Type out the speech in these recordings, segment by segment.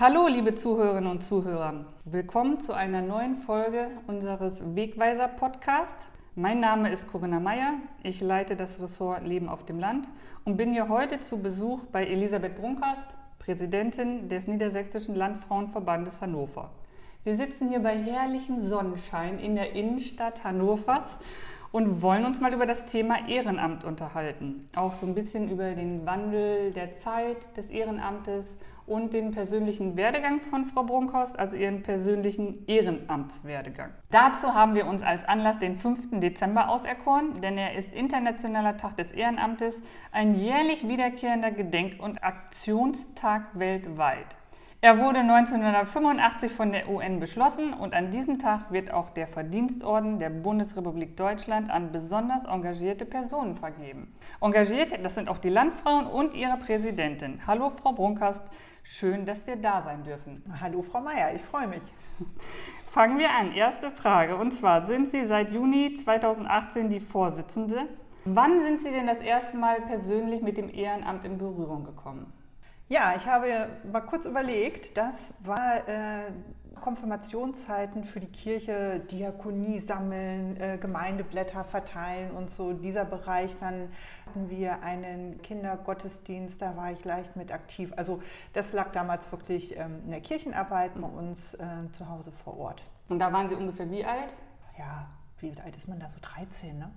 Hallo, liebe Zuhörerinnen und Zuhörer. Willkommen zu einer neuen Folge unseres Wegweiser-Podcasts. Mein Name ist Corinna Meyer. Ich leite das Ressort Leben auf dem Land und bin hier heute zu Besuch bei Elisabeth Brunkast, Präsidentin des Niedersächsischen Landfrauenverbandes Hannover. Wir sitzen hier bei herrlichem Sonnenschein in der Innenstadt Hannovers und wollen uns mal über das Thema Ehrenamt unterhalten. Auch so ein bisschen über den Wandel der Zeit des Ehrenamtes und den persönlichen Werdegang von Frau Brunkhorst, also ihren persönlichen Ehrenamtswerdegang. Dazu haben wir uns als Anlass den 5. Dezember auserkoren, denn er ist Internationaler Tag des Ehrenamtes, ein jährlich wiederkehrender Gedenk- und Aktionstag weltweit. Er wurde 1985 von der UN beschlossen und an diesem Tag wird auch der Verdienstorden der Bundesrepublik Deutschland an besonders engagierte Personen vergeben. Engagiert, das sind auch die Landfrauen und ihre Präsidentin. Hallo Frau Brunkast, schön, dass wir da sein dürfen. Hallo Frau Meier, ich freue mich. Fangen wir an. Erste Frage. Und zwar sind Sie seit Juni 2018 die Vorsitzende. Wann sind Sie denn das erste Mal persönlich mit dem Ehrenamt in Berührung gekommen? Ja, ich habe mal kurz überlegt, das war äh, Konfirmationszeiten für die Kirche, Diakonie sammeln, äh, Gemeindeblätter verteilen und so dieser Bereich. Dann hatten wir einen Kindergottesdienst, da war ich leicht mit aktiv. Also das lag damals wirklich ähm, in der Kirchenarbeit bei uns äh, zu Hause vor Ort. Und da waren Sie ungefähr wie alt? Ja, wie alt ist man da? So 13, ne?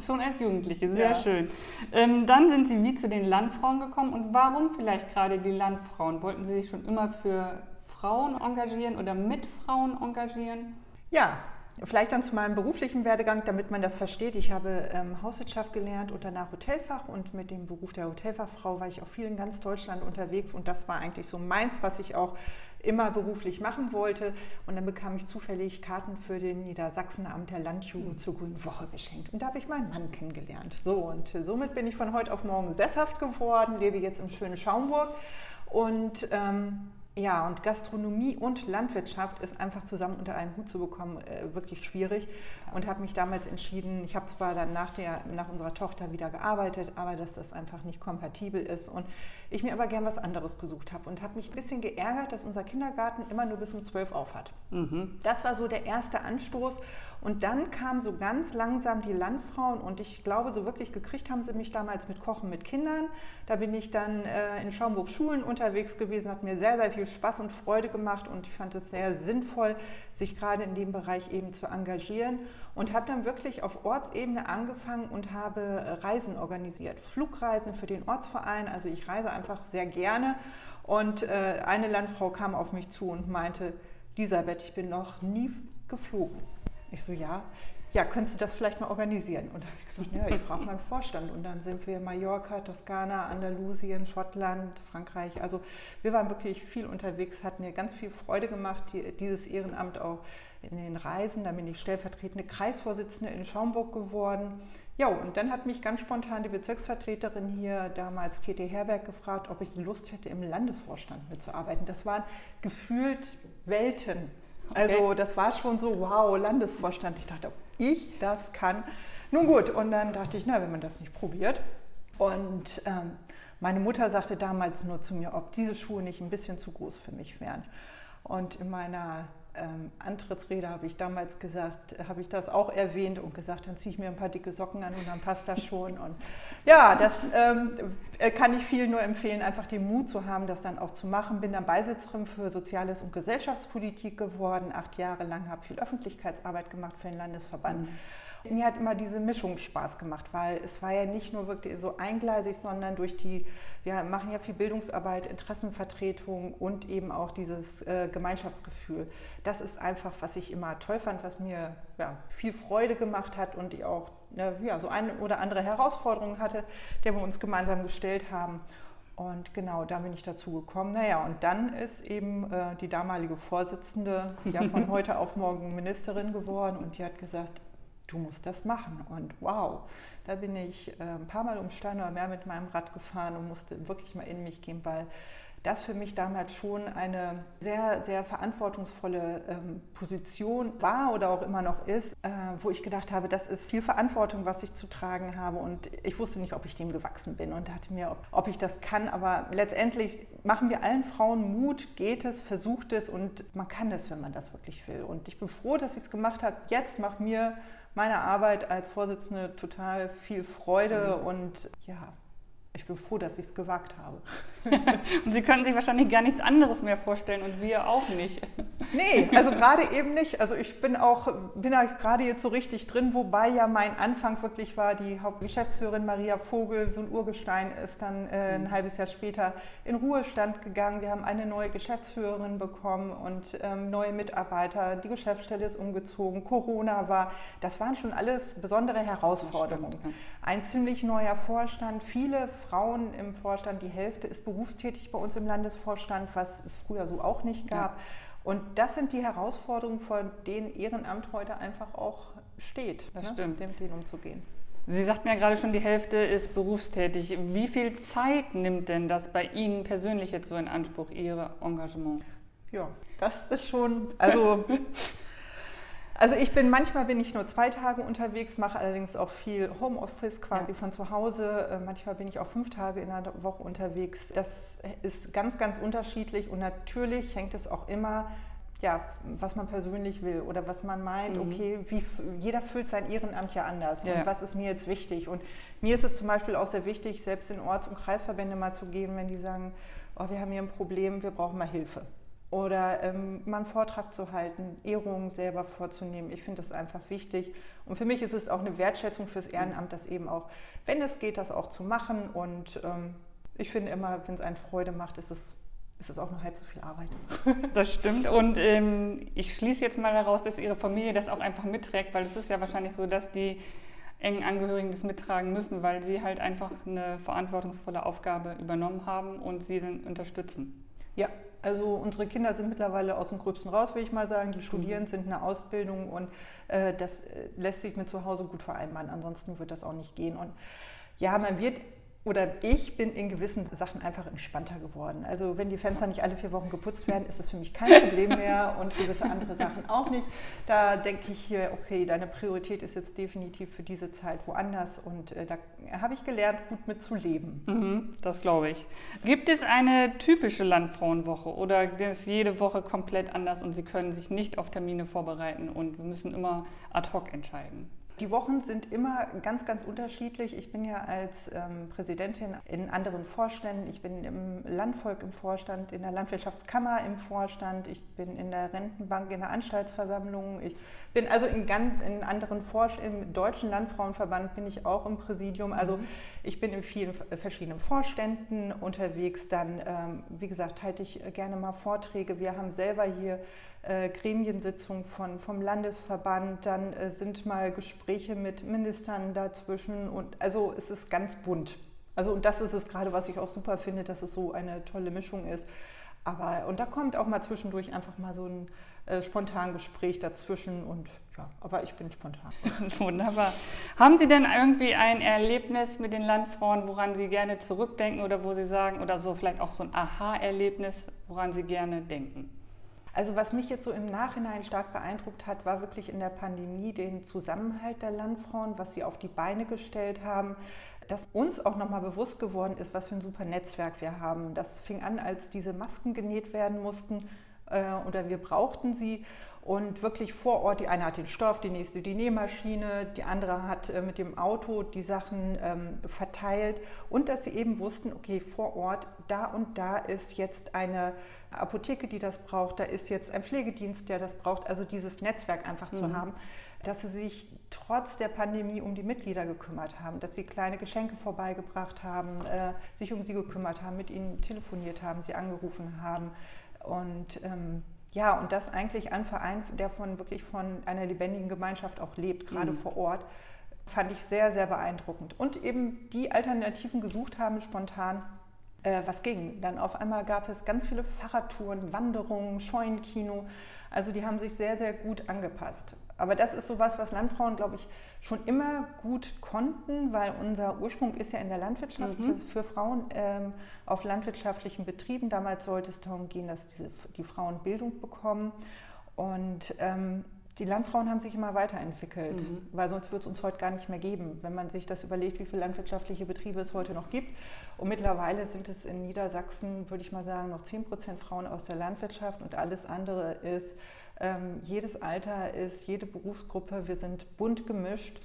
Schon als Jugendliche, sehr ja. schön. Ähm, dann sind Sie wie zu den Landfrauen gekommen. Und warum vielleicht gerade die Landfrauen? Wollten Sie sich schon immer für Frauen engagieren oder mit Frauen engagieren? Ja, Vielleicht dann zu meinem beruflichen Werdegang, damit man das versteht. Ich habe ähm, Hauswirtschaft gelernt und danach Hotelfach und mit dem Beruf der Hotelfachfrau war ich auch viel in ganz Deutschland unterwegs und das war eigentlich so meins, was ich auch immer beruflich machen wollte. Und dann bekam ich zufällig Karten für den Niedersachsenamt der Landjugend zur Grünen Woche geschenkt. Und da habe ich meinen Mann kennengelernt. So, und somit bin ich von heute auf morgen sesshaft geworden, lebe jetzt im schönen Schaumburg. Und ähm, ja, und Gastronomie und Landwirtschaft ist einfach zusammen unter einen Hut zu bekommen, äh, wirklich schwierig. Und habe mich damals entschieden, ich habe zwar dann nach, der, nach unserer Tochter wieder gearbeitet, aber dass das einfach nicht kompatibel ist. Und ich mir aber gern was anderes gesucht habe und habe mich ein bisschen geärgert, dass unser Kindergarten immer nur bis um zwölf auf hat. Mhm. Das war so der erste Anstoß. Und dann kamen so ganz langsam die Landfrauen und ich glaube, so wirklich gekriegt haben sie mich damals mit Kochen mit Kindern. Da bin ich dann äh, in Schaumburg Schulen unterwegs gewesen, hat mir sehr, sehr viel Spaß und Freude gemacht und ich fand es sehr sinnvoll, sich gerade in dem Bereich eben zu engagieren und habe dann wirklich auf Ortsebene angefangen und habe Reisen organisiert. Flugreisen für den Ortsverein, also ich reise einfach sehr gerne und äh, eine Landfrau kam auf mich zu und meinte, Elisabeth, ich bin noch nie geflogen. Ich so, ja, ja, könntest du das vielleicht mal organisieren? Und da habe ich gesagt, ja, ich frage meinen Vorstand. Und dann sind wir Mallorca, Toskana, Andalusien, Schottland, Frankreich. Also wir waren wirklich viel unterwegs, hat mir ganz viel Freude gemacht, die, dieses Ehrenamt auch in den Reisen. Da bin ich stellvertretende Kreisvorsitzende in Schaumburg geworden. Ja, und dann hat mich ganz spontan die Bezirksvertreterin hier, damals Käthe Herberg, gefragt, ob ich Lust hätte, im Landesvorstand mitzuarbeiten. Das waren gefühlt Welten also das war schon so, wow, Landesvorstand. Ich dachte, ob ich das kann. Nun gut, und dann dachte ich, na, wenn man das nicht probiert. Und ähm, meine Mutter sagte damals nur zu mir, ob diese Schuhe nicht ein bisschen zu groß für mich wären. Und in meiner ähm, Antrittsrede habe ich damals gesagt, habe ich das auch erwähnt und gesagt, dann ziehe ich mir ein paar dicke Socken an und dann passt das schon. Und ja, das ähm, äh, kann ich vielen nur empfehlen, einfach den Mut zu haben, das dann auch zu machen. Bin dann Beisitzerin für Soziales und Gesellschaftspolitik geworden, acht Jahre lang, habe viel Öffentlichkeitsarbeit gemacht für den Landesverband. Mhm mir hat immer diese Mischung Spaß gemacht, weil es war ja nicht nur wirklich so eingleisig, sondern durch die, wir machen ja viel Bildungsarbeit, Interessenvertretung und eben auch dieses äh, Gemeinschaftsgefühl. Das ist einfach, was ich immer toll fand, was mir ja, viel Freude gemacht hat und ich auch ne, ja, so eine oder andere Herausforderung hatte, der wir uns gemeinsam gestellt haben. Und genau, da bin ich dazu gekommen. Naja, und dann ist eben äh, die damalige Vorsitzende ja von heute auf morgen Ministerin geworden und die hat gesagt, du musst das machen. Und wow, da bin ich äh, ein paar Mal um Stein oder mehr mit meinem Rad gefahren und musste wirklich mal in mich gehen, weil das für mich damals schon eine sehr, sehr verantwortungsvolle ähm, Position war oder auch immer noch ist, äh, wo ich gedacht habe, das ist viel Verantwortung, was ich zu tragen habe und ich wusste nicht, ob ich dem gewachsen bin und dachte mir, ob, ich das kann, aber letztendlich machen wir allen Frauen Mut, geht es, versucht es und man kann es, wenn man das wirklich will. Und ich bin froh, dass ich es gemacht habe. Jetzt macht mir meine Arbeit als Vorsitzende total viel Freude mhm. und ja, ich bin froh, dass ich es gewagt habe. und Sie können sich wahrscheinlich gar nichts anderes mehr vorstellen und wir auch nicht. nee, also gerade eben nicht. Also ich bin auch, bin da gerade jetzt so richtig drin, wobei ja mein Anfang wirklich war, die Hauptgeschäftsführerin Maria Vogel, so ein Urgestein, ist dann äh, ein mhm. halbes Jahr später in Ruhestand gegangen. Wir haben eine neue Geschäftsführerin bekommen und ähm, neue Mitarbeiter. Die Geschäftsstelle ist umgezogen. Corona war. Das waren schon alles besondere Herausforderungen. Stimmt, ja. Ein ziemlich neuer Vorstand, viele Frauen im Vorstand, die Hälfte ist berufstätig bei uns im Landesvorstand, was es früher so auch nicht gab. Ja. Und das sind die Herausforderungen, vor denen Ehrenamt heute einfach auch steht, das ne? stimmt. mit denen umzugehen. Sie sagten ja gerade schon, die Hälfte ist berufstätig. Wie viel Zeit nimmt denn das bei Ihnen persönlich jetzt so in Anspruch, Ihr Engagement? Ja, das ist schon, also Also ich bin manchmal bin ich nur zwei Tage unterwegs, mache allerdings auch viel Homeoffice quasi ja. von zu Hause. Äh, manchmal bin ich auch fünf Tage in der Woche unterwegs. Das ist ganz, ganz unterschiedlich und natürlich hängt es auch immer ja, was man persönlich will oder was man meint, mhm. okay, wie, jeder füllt sein Ehrenamt ja anders ja. und was ist mir jetzt wichtig. Und mir ist es zum Beispiel auch sehr wichtig, selbst in Orts- und Kreisverbände mal zu geben, wenn die sagen, oh, wir haben hier ein Problem, wir brauchen mal Hilfe oder ähm, mal einen Vortrag zu halten, Ehrungen selber vorzunehmen. Ich finde das einfach wichtig. Und für mich ist es auch eine Wertschätzung fürs Ehrenamt, das eben auch, wenn es geht, das auch zu machen. Und ähm, ich finde immer, wenn es einen Freude macht, ist es, ist es auch nur halb so viel Arbeit. Das stimmt. Und ähm, ich schließe jetzt mal daraus, dass Ihre Familie das auch einfach mitträgt, weil es ist ja wahrscheinlich so, dass die engen Angehörigen das mittragen müssen, weil sie halt einfach eine verantwortungsvolle Aufgabe übernommen haben und sie dann unterstützen. Ja, also unsere Kinder sind mittlerweile aus dem Gröbsten raus, will ich mal sagen. Die studieren, mhm. sind in der Ausbildung und äh, das äh, lässt sich mit zu Hause gut vereinbaren. Ansonsten wird das auch nicht gehen. Und ja, man wird oder ich bin in gewissen Sachen einfach entspannter geworden. Also wenn die Fenster nicht alle vier Wochen geputzt werden, ist das für mich kein Problem mehr und gewisse andere Sachen auch nicht. Da denke ich, okay, deine Priorität ist jetzt definitiv für diese Zeit woanders und äh, da habe ich gelernt, gut mitzuleben. Mhm, das glaube ich. Gibt es eine typische Landfrauenwoche oder ist jede Woche komplett anders und Sie können sich nicht auf Termine vorbereiten und wir müssen immer ad hoc entscheiden? Die Wochen sind immer ganz, ganz unterschiedlich. Ich bin ja als ähm, Präsidentin in anderen Vorständen. Ich bin im Landvolk im Vorstand, in der Landwirtschaftskammer im Vorstand. Ich bin in der Rentenbank in der Anstaltsversammlung. Ich bin also in, ganz, in anderen Vorständen. Im Deutschen Landfrauenverband bin ich auch im Präsidium. Also mhm. ich bin in vielen verschiedenen Vorständen unterwegs. Dann, ähm, wie gesagt, halte ich gerne mal Vorträge. Wir haben selber hier äh, Gremiensitzung von, vom Landesverband, dann äh, sind mal Gespräche mit Ministern dazwischen und also es ist ganz bunt. Also und das ist es gerade, was ich auch super finde, dass es so eine tolle Mischung ist. Aber und da kommt auch mal zwischendurch einfach mal so ein äh, spontan Gespräch dazwischen und ja, aber ich bin spontan. Wunderbar. Haben Sie denn irgendwie ein Erlebnis mit den Landfrauen, woran Sie gerne zurückdenken oder wo Sie sagen, oder so vielleicht auch so ein Aha-Erlebnis, woran Sie gerne denken? Also was mich jetzt so im Nachhinein stark beeindruckt hat, war wirklich in der Pandemie den Zusammenhalt der Landfrauen, was sie auf die Beine gestellt haben, dass uns auch nochmal bewusst geworden ist, was für ein super Netzwerk wir haben. Das fing an, als diese Masken genäht werden mussten äh, oder wir brauchten sie und wirklich vor Ort, die eine hat den Stoff, die nächste die Nähmaschine, die andere hat äh, mit dem Auto die Sachen ähm, verteilt. Und dass sie eben wussten, okay, vor Ort, da und da ist jetzt eine Apotheke, die das braucht, da ist jetzt ein Pflegedienst, der das braucht, also dieses Netzwerk einfach mhm. zu haben, dass sie sich trotz der Pandemie um die Mitglieder gekümmert haben, dass sie kleine Geschenke vorbeigebracht haben, äh, sich um sie gekümmert haben, mit ihnen telefoniert haben, sie angerufen haben. Und ähm, ja, und das eigentlich ein Verein, der von wirklich von einer lebendigen Gemeinschaft auch lebt, gerade mhm. vor Ort, fand ich sehr, sehr beeindruckend. Und eben die Alternativen gesucht haben, spontan, äh, was ging. Dann auf einmal gab es ganz viele Fahrradtouren, Wanderungen, Scheunenkino. Also die haben sich sehr, sehr gut angepasst. Aber das ist sowas, was Landfrauen, glaube ich, schon immer gut konnten, weil unser Ursprung ist ja in der Landwirtschaft mhm. für Frauen ähm, auf landwirtschaftlichen Betrieben. Damals sollte es darum gehen, dass diese, die Frauen Bildung bekommen. Und ähm, die Landfrauen haben sich immer weiterentwickelt, mhm. weil sonst wird es uns heute gar nicht mehr geben, wenn man sich das überlegt, wie viele landwirtschaftliche Betriebe es heute noch gibt. Und mittlerweile sind es in Niedersachsen, würde ich mal sagen, noch 10 Prozent Frauen aus der Landwirtschaft und alles andere ist, ähm, jedes Alter ist, jede Berufsgruppe, wir sind bunt gemischt.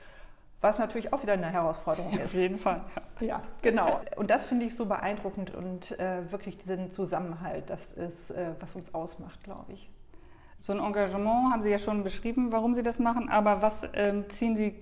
Was natürlich auch wieder eine Herausforderung ist. Auf jeden Fall. Ja, genau. Und das finde ich so beeindruckend und äh, wirklich diesen Zusammenhalt, das ist, äh, was uns ausmacht, glaube ich. So ein Engagement haben Sie ja schon beschrieben, warum Sie das machen, aber was ähm, ziehen Sie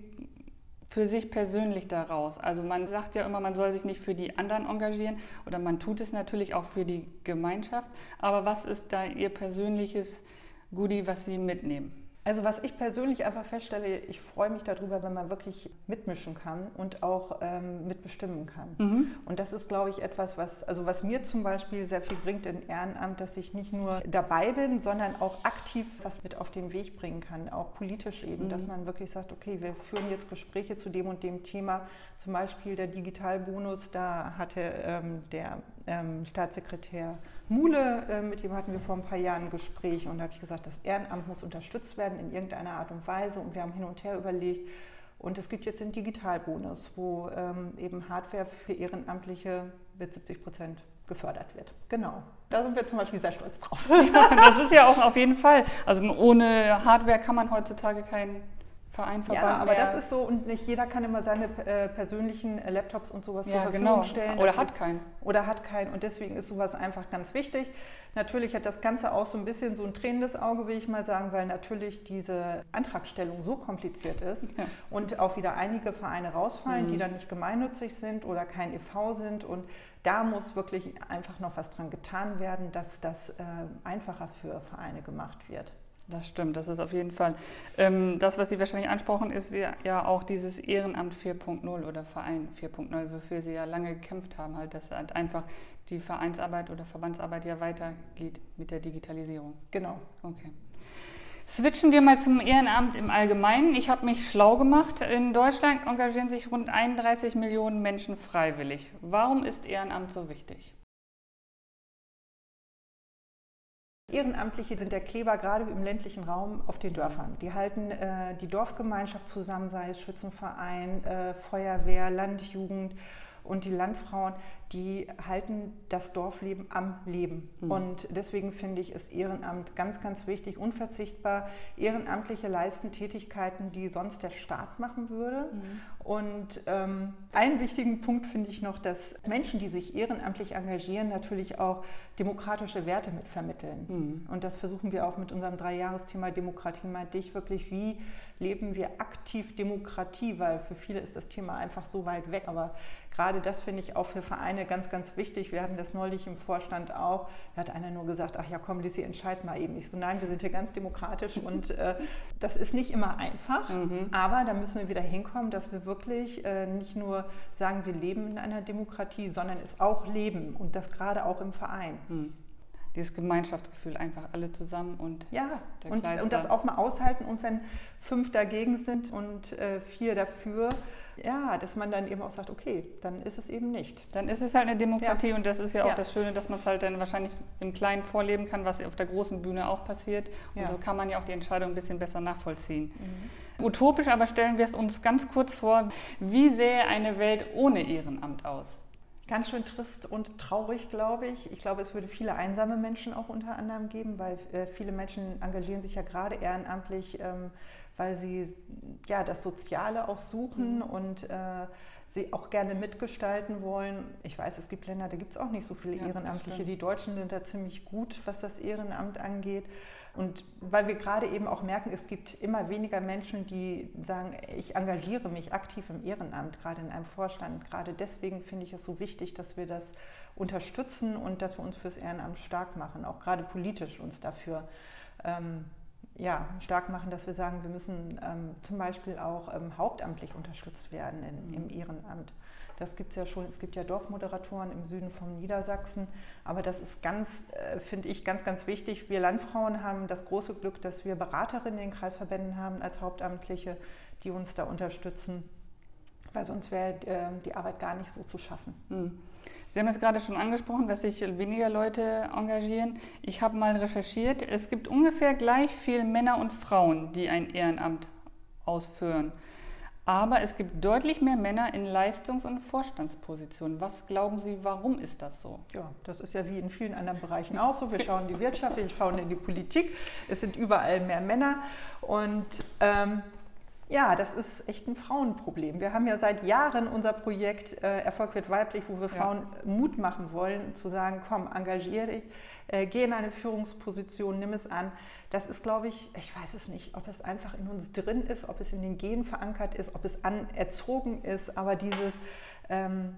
für sich persönlich daraus? Also man sagt ja immer, man soll sich nicht für die anderen engagieren oder man tut es natürlich auch für die Gemeinschaft, aber was ist da Ihr persönliches Goodie, was Sie mitnehmen? Also was ich persönlich einfach feststelle, ich freue mich darüber, wenn man wirklich mitmischen kann und auch ähm, mitbestimmen kann. Mhm. Und das ist, glaube ich, etwas, was, also was mir zum Beispiel sehr viel bringt in Ehrenamt, dass ich nicht nur dabei bin, sondern auch aktiv was mit auf den Weg bringen kann, auch politisch eben, mhm. dass man wirklich sagt, okay, wir führen jetzt Gespräche zu dem und dem Thema, zum Beispiel der Digitalbonus, da hatte ähm, der ähm, Staatssekretär Mule, äh, mit dem hatten wir vor ein paar Jahren ein Gespräch und da habe ich gesagt, das Ehrenamt muss unterstützt werden in irgendeiner Art und Weise und wir haben hin und her überlegt. Und es gibt jetzt den Digitalbonus, wo ähm, eben Hardware für Ehrenamtliche mit 70 Prozent gefördert wird. Genau. Da sind wir zum Beispiel sehr stolz drauf. Das ist ja auch auf jeden Fall. Also ohne Hardware kann man heutzutage keinen Verein, Verband Ja, aber mehr. das ist so und nicht jeder kann immer seine äh, persönlichen äh, Laptops und sowas ja, zur Verfügung genau. stellen. Oder das hat ist, keinen. Oder hat keinen und deswegen ist sowas einfach ganz wichtig. Natürlich hat das Ganze auch so ein bisschen so ein tränendes Auge, will ich mal sagen, weil natürlich diese Antragstellung so kompliziert ist ja. und auch wieder einige Vereine rausfallen, mhm. die dann nicht gemeinnützig sind oder kein e.V. sind und da muss wirklich einfach noch was dran getan werden, dass das äh, einfacher für Vereine gemacht wird. Das stimmt, das ist auf jeden Fall. Ähm, das, was Sie wahrscheinlich ansprechen, ist ja, ja auch dieses Ehrenamt 4.0 oder Verein 4.0, wofür Sie ja lange gekämpft haben, halt, dass halt einfach die Vereinsarbeit oder Verbandsarbeit ja weitergeht mit der Digitalisierung. Genau. Okay. Switchen wir mal zum Ehrenamt im Allgemeinen. Ich habe mich schlau gemacht. In Deutschland engagieren sich rund 31 Millionen Menschen freiwillig. Warum ist Ehrenamt so wichtig? Ehrenamtliche sind der Kleber gerade im ländlichen Raum auf den Dörfern. Die halten äh, die Dorfgemeinschaft zusammen, sei es Schützenverein, äh, Feuerwehr, Landjugend und die Landfrauen, die halten das Dorfleben am Leben. Mhm. Und deswegen finde ich, ist Ehrenamt ganz, ganz wichtig, unverzichtbar. Ehrenamtliche leisten Tätigkeiten, die sonst der Staat machen würde. Mhm. Und ähm, einen wichtigen Punkt finde ich noch, dass Menschen, die sich ehrenamtlich engagieren, natürlich auch demokratische Werte mitvermitteln. Mhm. Und das versuchen wir auch mit unserem Dreijahresthema Demokratie, meinte ich wirklich, wie leben wir aktiv Demokratie, weil für viele ist das Thema einfach so weit weg. Aber gerade das finde ich auch für Vereine ganz, ganz wichtig. Wir hatten das neulich im Vorstand auch. Da hat einer nur gesagt, ach ja, komm, Lissy, entscheid mal eben. Ich so, nein, wir sind hier ganz demokratisch und äh, das ist nicht immer einfach, mhm. aber da müssen wir wieder hinkommen, dass wir wirklich äh, nicht nur sagen, wir leben in einer Demokratie, sondern es auch leben und das gerade auch im Verein. Mhm dieses Gemeinschaftsgefühl, einfach alle zusammen und ja und, und, das auch mal aushalten und wenn fünf dagegen sind und äh, vier dafür, ja, dass man dann eben auch sagt, okay, dann ist es eben nicht. Dann ist es halt eine Demokratie ja. und das ist ja auch ja. das Schöne, dass man es halt dann wahrscheinlich im Kleinen vorleben kann, was auf der großen Bühne auch passiert. Und ja. so kann man ja auch die Entscheidung ein bisschen besser nachvollziehen. Mhm. Utopisch aber stellen wir es uns ganz kurz vor, wie sähe eine Welt ohne Ehrenamt aus? Ganz schön trist und traurig, glaube ich. Ich glaube, es würde viele einsame Menschen auch unter anderem geben, weil äh, viele Menschen engagieren sich ja gerade ehrenamtlich, ähm, weil sie ja das Soziale auch suchen mhm. und äh, sie auch gerne mitgestalten wollen. Ich weiß, es gibt Länder, da gibt es auch nicht so viele ja, Ehrenamtliche. Die Deutschen sind da ziemlich gut, was das Ehrenamt angeht. Und weil wir gerade eben auch merken, es gibt immer weniger Menschen, die sagen, ich engagiere mich aktiv im Ehrenamt, gerade in einem Vorstand. Gerade deswegen finde ich es so wichtig, dass wir das unterstützen und dass wir uns fürs Ehrenamt stark machen, auch gerade politisch uns dafür ähm, ja, stark machen, dass wir sagen, wir müssen ähm, zum Beispiel auch ähm, hauptamtlich unterstützt werden in, im Ehrenamt. Das gibt es ja schon. Es gibt ja Dorfmoderatoren im Süden von Niedersachsen. Aber das ist ganz, äh, finde ich, ganz, ganz wichtig. Wir Landfrauen haben das große Glück, dass wir Beraterinnen in den Kreisverbänden haben als Hauptamtliche, die uns da unterstützen. Weil sonst wäre äh, die Arbeit gar nicht so zu schaffen. Hm. Sie haben es gerade schon angesprochen, dass sich weniger Leute engagieren. Ich habe mal recherchiert. Es gibt ungefähr gleich viele Männer und Frauen, die ein Ehrenamt ausführen. Aber es gibt deutlich mehr Männer in Leistungs- und Vorstandspositionen. Was glauben Sie, warum ist das so? Ja, das ist ja wie in vielen anderen Bereichen auch so. Wir schauen in die Wirtschaft, wir schauen in die Politik. Es sind überall mehr Männer. Und ähm, ja, das ist echt ein Frauenproblem. Wir haben ja seit Jahren unser Projekt äh, Erfolg wird weiblich, wo wir Frauen ja. Mut machen wollen, zu sagen, komm, engagier dich, äh, geh in eine Führungsposition, nimm es an. Das ist, glaube ich, ich weiß es nicht, ob es einfach in uns drin ist, ob es in den Genen verankert ist, ob es anerzogen ist, aber dieses, ähm,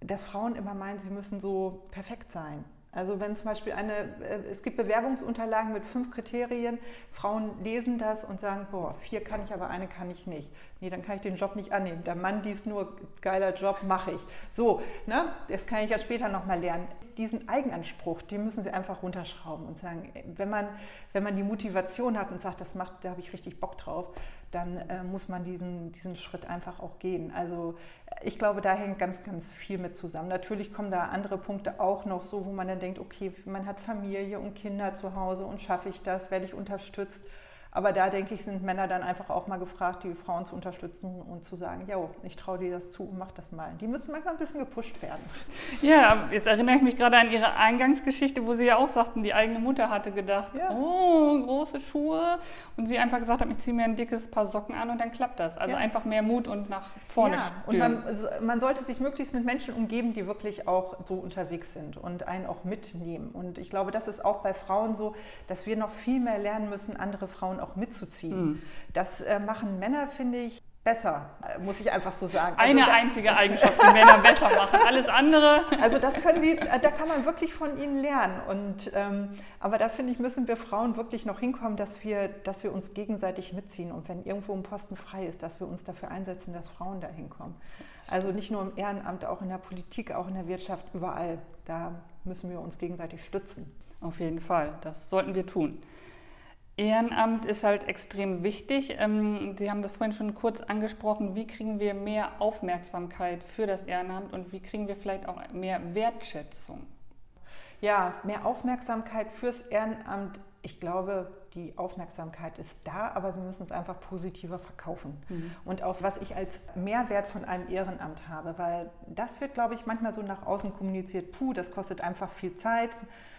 dass Frauen immer meinen, sie müssen so perfekt sein. Also wenn zum Beispiel eine, äh, es gibt Bewerbungsunterlagen mit fünf Kriterien, Frauen lesen das und sagen, boah, vier kann ich, aber eine kann ich nicht. Nee, dann kann ich den Job nicht annehmen. Der Mann liest nur, geiler Job, mache ich. So, ne? das kann ich ja später nochmal lernen. Diesen Eigenanspruch, den müssen Sie einfach runterschrauben und sagen, wenn man, wenn man die Motivation hat und sagt, das macht, da habe ich richtig Bock drauf, dann äh, muss man diesen, diesen Schritt einfach auch gehen. Also ich glaube, da hängt ganz, ganz viel mit zusammen. Natürlich kommen da andere Punkte auch noch so, wo man dann denkt, okay, man hat Familie und Kinder zu Hause und schaffe ich das, werde ich unterstützt. Aber da denke ich, sind Männer dann einfach auch mal gefragt, die Frauen zu unterstützen und zu sagen, ja, ich traue dir das zu und mach das mal. Die müssen manchmal ein bisschen gepusht werden. Ja, jetzt erinnere ich mich gerade an Ihre Eingangsgeschichte, wo Sie ja auch sagten, die eigene Mutter hatte gedacht, ja. oh, große Schuhe. Und sie einfach gesagt hat, ich ziehe mir ein dickes Paar Socken an und dann klappt das. Also ja. einfach mehr Mut und nach vorne ja, und man, also man sollte sich möglichst mit Menschen umgeben, die wirklich auch so unterwegs sind und einen auch mitnehmen. Und ich glaube, das ist auch bei Frauen so, dass wir noch viel mehr lernen müssen, andere Frauen auch mitzuziehen. Mhm. Das äh, machen Männer, finde ich, besser, äh, muss ich einfach so sagen. Also Eine einzige Eigenschaft, die Männer besser machen. Alles andere. Also das können sie, äh, da kann man wirklich von ihnen lernen. Und, ähm, aber da finde ich, müssen wir Frauen wirklich noch hinkommen, dass wir, dass wir uns gegenseitig mitziehen. Und wenn irgendwo ein Posten frei ist, dass wir uns dafür einsetzen, dass Frauen da hinkommen. Also nicht nur im Ehrenamt, auch in der Politik, auch in der Wirtschaft, überall. Da müssen wir uns gegenseitig stützen. Auf jeden Fall, das sollten wir tun. Ehrenamt ist halt extrem wichtig. Ähm, Sie haben das vorhin schon kurz angesprochen. Wie kriegen wir mehr Aufmerksamkeit für das Ehrenamt und wie kriegen wir vielleicht auch mehr Wertschätzung? Ja, mehr Aufmerksamkeit fürs Ehrenamt ich glaube, die Aufmerksamkeit ist da, aber wir müssen es einfach positiver verkaufen. Mhm. Und auch was ich als Mehrwert von einem Ehrenamt habe, weil das wird, glaube ich, manchmal so nach außen kommuniziert, puh, das kostet einfach viel Zeit.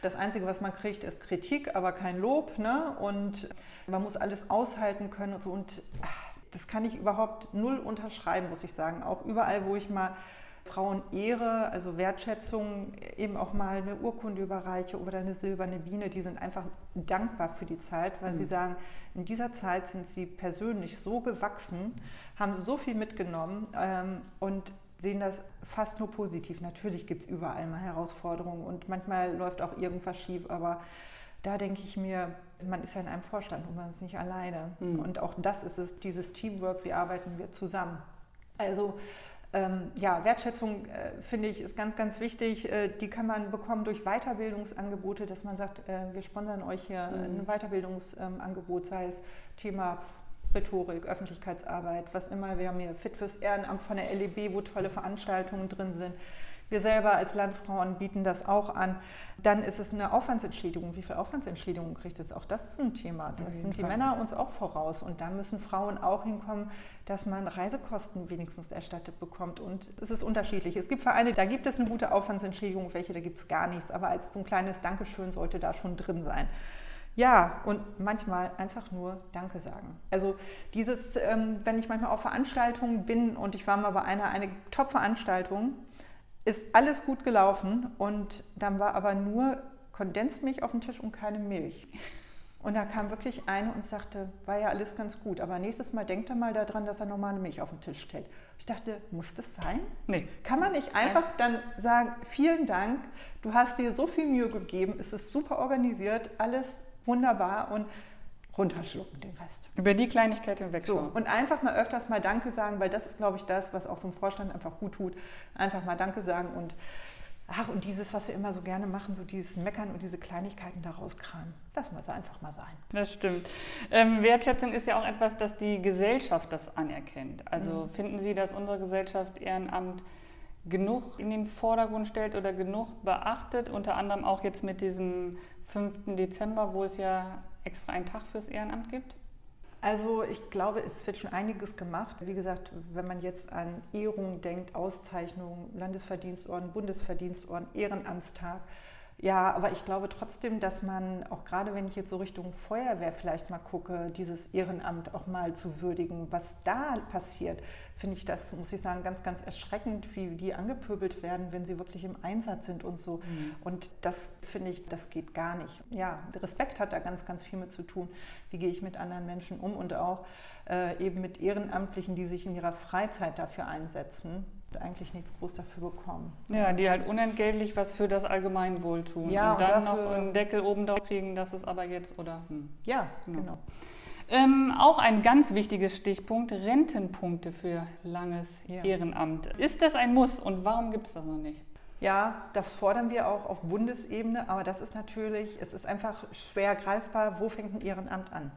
Das Einzige, was man kriegt, ist Kritik, aber kein Lob. Ne? Und man muss alles aushalten können und so. Und das kann ich überhaupt null unterschreiben, muss ich sagen. Auch überall, wo ich mal Frauenehre, also Wertschätzung, eben auch mal eine Urkunde überreiche oder eine silberne Biene, die sind einfach dankbar für die Zeit, weil mhm. sie sagen, in dieser Zeit sind sie persönlich so gewachsen, haben so viel mitgenommen ähm, und sehen das fast nur positiv. Natürlich gibt es überall mal Herausforderungen und manchmal läuft auch irgendwas schief, aber da denke ich mir, man ist ja in einem Vorstand und man ist nicht alleine. Mhm. Und auch das ist es, dieses Teamwork, wie arbeiten wir zusammen. Also ähm, ja, Wertschätzung äh, finde ich ist ganz, ganz wichtig. Äh, die kann man bekommen durch Weiterbildungsangebote, dass man sagt, äh, wir sponsern euch hier mhm. ein Weiterbildungsangebot, sei es Thema Rhetorik, Öffentlichkeitsarbeit, was immer. Wir haben hier Fit fürs Ehrenamt von der LEB, wo tolle Veranstaltungen drin sind. Wir selber als Landfrauen bieten das auch an. Dann ist es eine Aufwandsentschädigung. Wie viel Aufwandsentschädigung kriegt es? Auch das ist ein Thema. Das sind die Männer uns auch voraus. Und da müssen Frauen auch hinkommen, dass man Reisekosten wenigstens erstattet bekommt. Und es ist unterschiedlich. Es gibt Vereine, da gibt es eine gute Aufwandsentschädigung, welche, da gibt es gar nichts. Aber als so ein kleines Dankeschön sollte da schon drin sein. Ja, und manchmal einfach nur Danke sagen. Also dieses, ähm, wenn ich manchmal auf Veranstaltungen bin und ich war mal bei einer eine Top-Veranstaltung, ist alles gut gelaufen und dann war aber nur Kondensmilch auf dem Tisch und keine Milch. Und da kam wirklich eine und sagte, war ja alles ganz gut, aber nächstes Mal denkt er mal daran, dass er normale Milch auf den Tisch stellt. Ich dachte, muss das sein? Nee. Kann man nicht einfach dann sagen, vielen Dank, du hast dir so viel Mühe gegeben, es ist super organisiert, alles wunderbar und runterschlucken, den Rest. Über die Kleinigkeit hinwegschauen. So, und einfach mal öfters mal Danke sagen, weil das ist, glaube ich, das, was auch so ein Vorstand einfach gut tut. Einfach mal Danke sagen und ach, und dieses, was wir immer so gerne machen, so dieses Meckern und diese Kleinigkeiten daraus kramen. Das muss einfach mal sein. Das stimmt. Ähm, Wertschätzung ist ja auch etwas, das die Gesellschaft das anerkennt. Also mhm. finden Sie, dass unsere Gesellschaft Ehrenamt genug in den Vordergrund stellt oder genug beachtet, unter anderem auch jetzt mit diesem 5. Dezember, wo es ja extra einen Tag fürs Ehrenamt gibt? Also ich glaube, es wird schon einiges gemacht. Wie gesagt, wenn man jetzt an Ehrungen denkt, Auszeichnungen, Landesverdienstorden, Bundesverdienstorden, Ehrenamtstag, ja, aber ich glaube trotzdem, dass man, auch gerade wenn ich jetzt so Richtung Feuerwehr vielleicht mal gucke, dieses Ehrenamt auch mal zu würdigen, was da passiert, finde ich das, muss ich sagen, ganz, ganz erschreckend, wie die angepöbelt werden, wenn sie wirklich im Einsatz sind und so. Mhm. Und das finde ich, das geht gar nicht. Ja, Respekt hat da ganz, ganz viel mit zu tun. Wie gehe ich mit anderen Menschen um und auch äh, eben mit Ehrenamtlichen, die sich in ihrer Freizeit dafür einsetzen eigentlich nichts groß dafür bekommen. Ja, die halt unentgeltlich was für das Allgemeinwohl tun. Ja, und, und dann noch einen Deckel oben drauf kriegen, das ist aber jetzt oder. Hm. Ja, genau. genau. Ähm, auch ein ganz wichtiges Stichpunkt, Rentenpunkte für langes ja. Ehrenamt. Ist das ein Muss und warum gibt es das noch nicht? Ja, das fordern wir auch auf Bundesebene, aber das ist natürlich, es ist einfach schwer greifbar, wo fängt ein Ehrenamt an?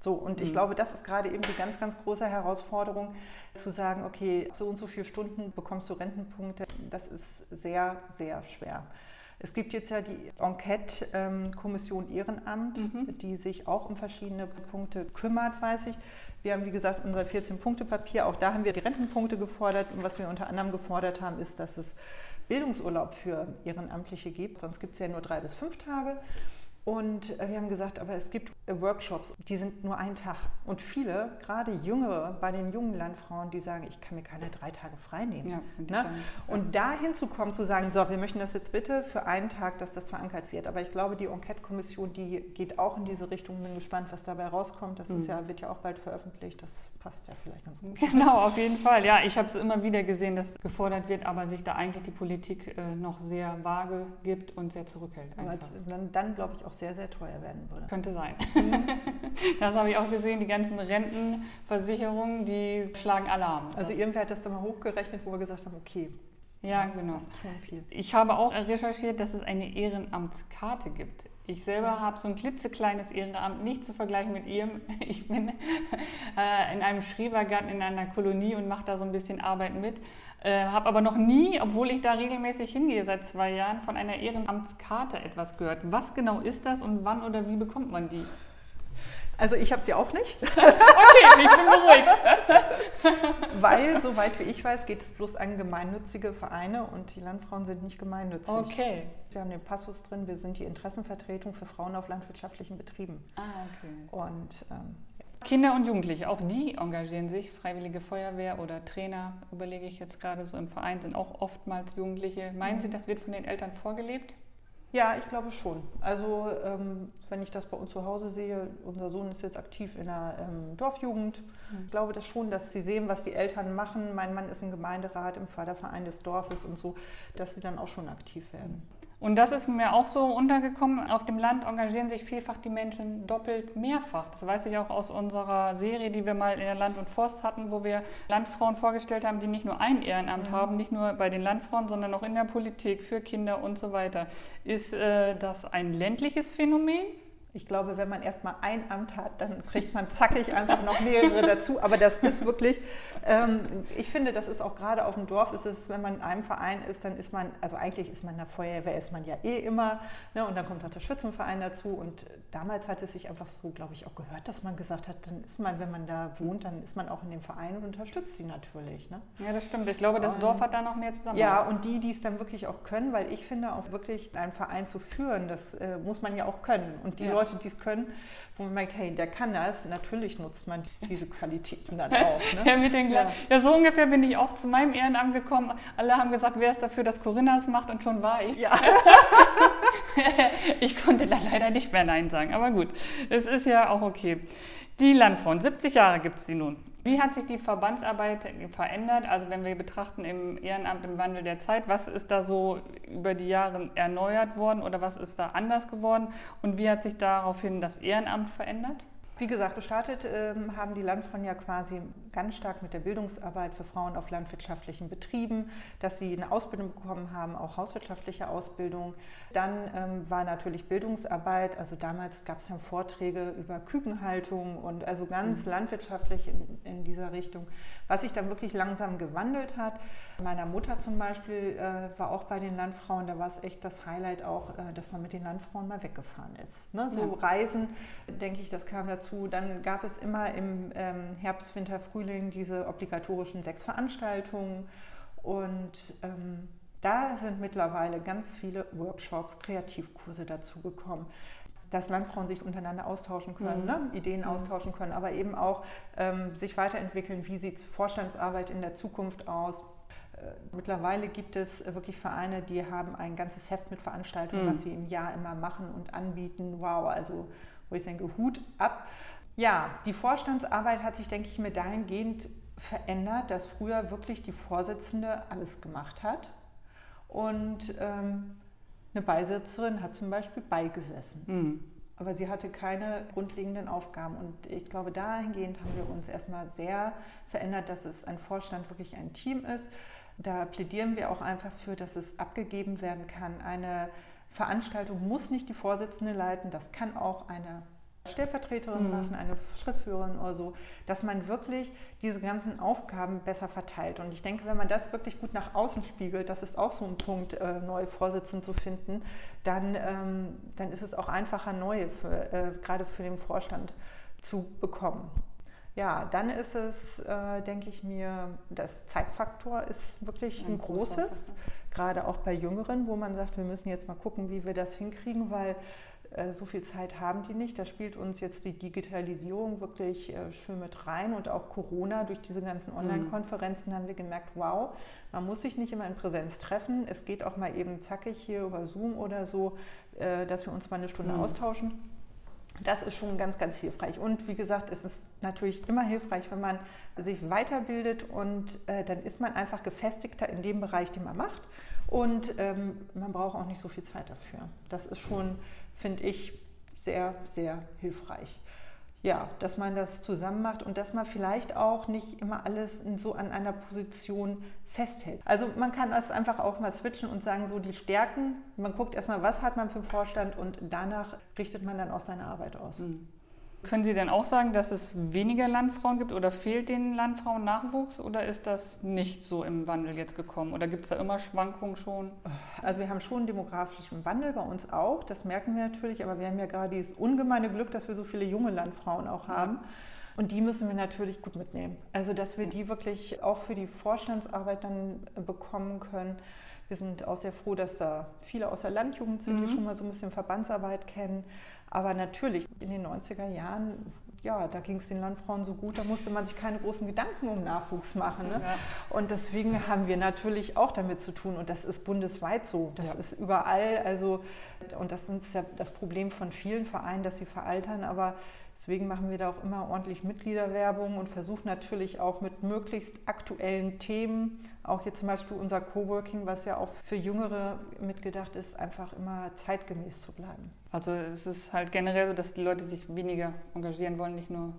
So, und ich mhm. glaube, das ist gerade eben die ganz, ganz große Herausforderung, zu sagen, okay, so und so viele Stunden bekommst du Rentenpunkte. Das ist sehr, sehr schwer. Es gibt jetzt ja die Enquete-Kommission Ehrenamt, mhm. die sich auch um verschiedene Punkte kümmert, weiß ich. Wir haben, wie gesagt, unser 14-Punkte-Papier, auch da haben wir die Rentenpunkte gefordert. Und was wir unter anderem gefordert haben, ist, dass es Bildungsurlaub für Ehrenamtliche gibt. Sonst gibt es ja nur drei bis fünf Tage. Und äh, wir haben gesagt, aber es gibt äh, Workshops, die sind nur ein Tag. Und viele, gerade Jüngere, bei den jungen Landfrauen, die sagen, ich kann mir keine drei Tage frei nehmen. Ja, und, ne? und da hinzukommen, zu sagen, so, wir möchten das jetzt bitte für einen Tag, dass das verankert wird. Aber ich glaube, die Enquete-Kommission, die geht auch in diese Richtung. Bin gespannt, was dabei rauskommt. Das mhm. ist ja, wird ja auch bald veröffentlicht. Das passt ja vielleicht ganz gut. Genau, auf jeden Fall. Ja, ich habe es immer wieder gesehen, dass gefordert wird, aber sich da eigentlich die Politik äh, noch sehr vage gibt und sehr zurückhält. Dann, dann glaube ich auch sehr, sehr teuer werden würde. Könnte sein. Mhm. das habe ich auch gesehen, die ganzen Rentenversicherungen, die schlagen Alarm. Also irgendwer hat das dann mal hochgerechnet, wo wir gesagt haben, okay. Ja, genau. Das. Ich habe auch recherchiert, dass es eine Ehrenamtskarte gibt. Ich selber habe so ein klitzekleines Ehrenamt, nicht zu vergleichen mit ihrem. Ich bin äh, in einem Schrebergarten in einer Kolonie und mache da so ein bisschen Arbeit mit. Äh, habe aber noch nie, obwohl ich da regelmäßig hingehe seit zwei Jahren, von einer Ehrenamtskarte etwas gehört. Was genau ist das und wann oder wie bekommt man die? Also ich habe sie auch nicht. okay, ich bin beruhigt. Weil, soweit wie ich weiß, geht es bloß an gemeinnützige Vereine und die Landfrauen sind nicht gemeinnützig. Okay. Wir haben den Passus drin, wir sind die Interessenvertretung für Frauen auf landwirtschaftlichen Betrieben. Ah, okay. Und ähm, Kinder und Jugendliche, auch die engagieren sich. Freiwillige Feuerwehr oder Trainer, überlege ich jetzt gerade so im Verein, sind auch oftmals Jugendliche. Meinen Sie, das wird von den Eltern vorgelebt? Ja, ich glaube schon. Also ähm, wenn ich das bei uns zu Hause sehe, unser Sohn ist jetzt aktiv in der ähm, Dorfjugend. Mhm. Ich glaube das schon, dass sie sehen, was die Eltern machen. Mein Mann ist im Gemeinderat, im Förderverein des Dorfes und so, dass sie dann auch schon aktiv werden. Und das ist mir auch so untergekommen. Auf dem Land engagieren sich vielfach die Menschen doppelt mehrfach. Das weiß ich auch aus unserer Serie, die wir mal in der Land und Forst hatten, wo wir Landfrauen vorgestellt haben, die nicht nur ein Ehrenamt mhm. haben, nicht nur bei den Landfrauen, sondern auch in der Politik, für Kinder und so weiter. Ist äh, das ein ländliches Phänomen? Ich glaube, wenn man erstmal ein Amt hat, dann kriegt man zackig einfach noch mehrere dazu. Aber das ist wirklich, ähm, ich finde, das ist auch gerade auf dem Dorf, ist es, wenn man in einem Verein ist, dann ist man, also eigentlich ist man in der Feuerwehr, ist man ja eh immer. Ne, und dann kommt auch der Schützenverein dazu. Und damals hat es sich einfach so, glaube ich, auch gehört, dass man gesagt hat, dann ist man, wenn man da wohnt, dann ist man auch in dem Verein und unterstützt sie natürlich. Ne? Ja, das stimmt. Ich glaube, das und, Dorf hat da noch mehr zusammen. Ja, und die, die es dann wirklich auch können, weil ich finde, auch wirklich einen Verein zu führen, das äh, muss man ja auch können. Und die ja. Leute, Leute, die es können, wo man merkt, hey, der kann das, natürlich nutzt man diese Qualitäten dann auch. Ne? ja, mit den ja. ja, so ungefähr bin ich auch zu meinem Ehrenamt gekommen. Alle haben gesagt, wer ist dafür, dass Corinna es macht und schon war ich ja. Ich konnte da leider nicht mehr Nein sagen, aber gut, es ist ja auch okay. Die Landfrauen, 70 Jahre gibt es die nun. Wie hat sich die Verbandsarbeit verändert? Also wenn wir betrachten im Ehrenamt im Wandel der Zeit, was ist da so über die Jahre erneuert worden oder was ist da anders geworden? Und wie hat sich daraufhin das Ehrenamt verändert? Wie gesagt, gestartet ähm, haben die Landfrauen ja quasi ganz stark mit der Bildungsarbeit für Frauen auf landwirtschaftlichen Betrieben, dass sie eine Ausbildung bekommen haben, auch hauswirtschaftliche Ausbildung. Dann ähm, war natürlich Bildungsarbeit, also damals gab es dann Vorträge über Kükenhaltung und also ganz mhm. landwirtschaftlich in, in, dieser Richtung, was sich dann wirklich langsam gewandelt hat. Meiner Mutter zum Beispiel äh, war auch bei den Landfrauen, da war es echt das Highlight auch, äh, dass man mit den Landfrauen mal weggefahren ist. Ne? So ja. Reisen, denke ich, das kam dazu dazu. Dann gab es immer im ähm, Herbst, Winter, Frühling diese obligatorischen sechs Veranstaltungen. Und ähm, da sind mittlerweile ganz viele Workshops, Kreativkurse dazugekommen dass Landfrauen sich untereinander austauschen können, mhm. ne? Ideen mhm. austauschen können, aber eben auch ähm, sich weiterentwickeln, wie sieht Vorstandsarbeit in der Zukunft aus. Mittlerweile gibt es wirklich Vereine, die haben ein ganzes Heft mit Veranstaltungen, mhm. was sie im Jahr immer machen und anbieten. Wow, also wo ich denke, Hut ab. Ja, die Vorstandsarbeit hat sich, denke ich mir, dahingehend verändert, dass früher wirklich die Vorsitzende alles gemacht hat und ähm, eine Beisitzerin hat zum Beispiel beigesessen. Mhm. Aber sie hatte keine grundlegenden Aufgaben. Und ich glaube, dahingehend haben wir uns erstmal sehr verändert, dass es ein Vorstand wirklich ein Team ist. Da plädieren wir auch einfach für, dass es abgegeben werden kann. Eine Veranstaltung muss nicht die Vorsitzende leiten, das kann auch eine Stellvertreterin mhm. machen, eine Schriftführerin oder so, dass man wirklich diese ganzen Aufgaben besser verteilt. Und ich denke, wenn man das wirklich gut nach außen spiegelt, das ist auch so ein Punkt, äh, neue Vorsitzende zu finden, dann, ähm, dann ist es auch einfacher, neue, für, äh, gerade für den Vorstand zu bekommen. Ja, dann ist es, äh, denke ich mir, das Zeitfaktor ist wirklich ein, ein großes, gerade auch bei Jüngeren, wo man sagt, wir müssen jetzt mal gucken, wie wir das hinkriegen, weil äh, so viel Zeit haben die nicht. Da spielt uns jetzt die Digitalisierung wirklich äh, schön mit rein und auch Corona durch diese ganzen mhm. Online-Konferenzen haben wir gemerkt, wow, man muss sich nicht immer in Präsenz treffen. Es geht auch mal eben zackig hier über Zoom oder so, äh, dass wir uns mal eine Stunde mhm. austauschen. Das ist schon ganz, ganz hilfreich. Und wie gesagt, es ist natürlich immer hilfreich, wenn man sich weiterbildet und äh, dann ist man einfach gefestigter in dem Bereich, den man macht. Und ähm, man braucht auch nicht so viel Zeit dafür. Das ist schon, finde ich, sehr, sehr hilfreich. Ja, dass man das zusammen macht und dass man vielleicht auch nicht immer alles so an einer Position festhält. Also man kann das einfach auch mal switchen und sagen, so die Stärken, man guckt erstmal, was hat man für einen Vorstand und danach richtet man dann auch seine Arbeit aus. Mhm. Können Sie denn auch sagen, dass es weniger Landfrauen gibt oder fehlt den Landfrauen Nachwuchs oder ist das nicht so im Wandel jetzt gekommen oder gibt es da immer Schwankungen schon? Also wir haben schon einen demografischen Wandel bei uns auch, das merken wir natürlich, aber wir haben ja gerade dieses ungemeine Glück, dass wir so viele junge Landfrauen auch haben. Ja. Und die müssen wir natürlich gut mitnehmen. Also, dass wir die wirklich auch für die Vorstandsarbeit dann bekommen können. Wir sind auch sehr froh, dass da viele aus der Landjugend sind, mhm. die schon mal so ein bisschen Verbandsarbeit kennen. Aber natürlich, in den 90er Jahren ja, da ging es den Landfrauen so gut, da musste man sich keine großen Gedanken um Nachwuchs machen. Ne? Ja. Und deswegen haben wir natürlich auch damit zu tun. Und das ist bundesweit so. Das ja. ist überall. Also, und das ist ja das Problem von vielen Vereinen, dass sie veraltern. Aber Deswegen machen wir da auch immer ordentlich Mitgliederwerbung und versuchen natürlich auch mit möglichst aktuellen Themen, auch hier zum Beispiel unser Coworking, was ja auch für Jüngere mitgedacht ist, einfach immer zeitgemäß zu bleiben. Also es ist halt generell so, dass die Leute sich weniger engagieren wollen, nicht nur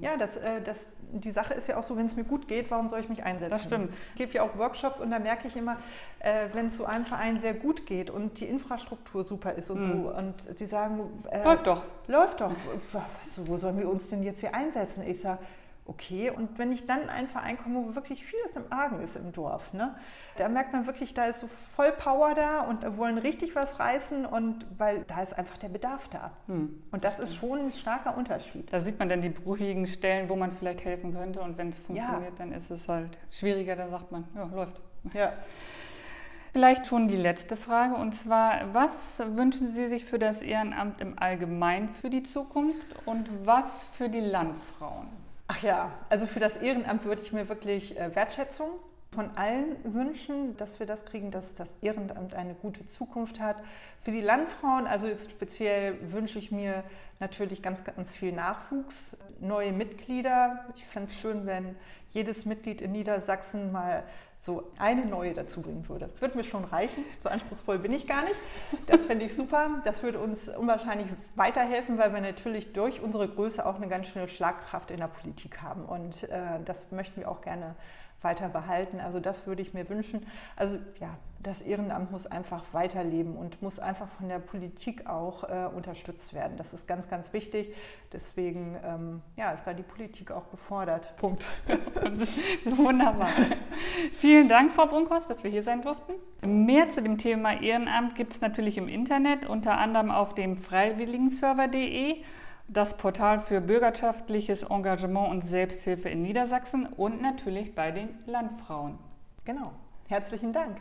ja, das, äh, das, die Sache ist ja auch so, wenn es mir gut geht, warum soll ich mich einsetzen? Das stimmt. Ich gebe ja auch Workshops und da merke ich immer, äh, wenn es so einem Verein sehr gut geht und die Infrastruktur super ist und mhm. so und die sagen... Äh, läuft doch. Läuft doch. Was, wo sollen wir uns denn jetzt hier einsetzen? Ich sage, okay. Und wenn ich dann in einen Verein komme, wo wirklich vieles im Argen ist im Dorf, ne, da merkt man wirklich, da ist so voll Power da und da wollen richtig was reißen und weil da ist einfach der Bedarf da. Hm, und das, das ist schon ein starker Unterschied. Da sieht man dann die brüchigen Stellen, wo man vielleicht helfen könnte und wenn es funktioniert, ja. dann ist es halt schwieriger, da sagt man, ja, läuft. Ja. Vielleicht schon die letzte Frage und zwar, was wünschen Sie sich für das Ehrenamt im Allgemeinen für die Zukunft und was für die Landfrauen? Ach ja, also für das Ehrenamt würde ich mir wirklich äh, Wertschätzung von allen wünschen, dass wir das kriegen, dass das Ehrenamt eine gute Zukunft hat. Für die Landfrauen, also jetzt speziell wünsche ich mir natürlich ganz, ganz viel Nachwuchs, neue Mitglieder. Ich fände es schön, wenn jedes Mitglied in Niedersachsen mal so eine neue dazu bringen würde. Würde mir schon reichen, so anspruchsvoll bin ich gar nicht. Das fände ich super. Das würde uns unwahrscheinlich weiterhelfen, weil wir natürlich durch unsere Größe auch eine ganz schöne Schlagkraft in der Politik haben. Und äh, das möchten wir auch gerne weiter behalten. Also das würde ich mir wünschen. Also ja, das Ehrenamt muss einfach weiterleben und muss einfach von der Politik auch äh, unterstützt werden. Das ist ganz, ganz wichtig. Deswegen ähm, ja, ist da die Politik auch gefordert. Punkt. Wunderbar. Vielen Dank, Frau Brunkhorst, dass wir hier sein durften. Mehr zu dem Thema Ehrenamt gibt es natürlich im Internet, unter anderem auf dem freiwilligenserver.de das Portal für bürgerschaftliches Engagement und Selbsthilfe in Niedersachsen und natürlich bei den Landfrauen. Genau. Herzlichen Dank.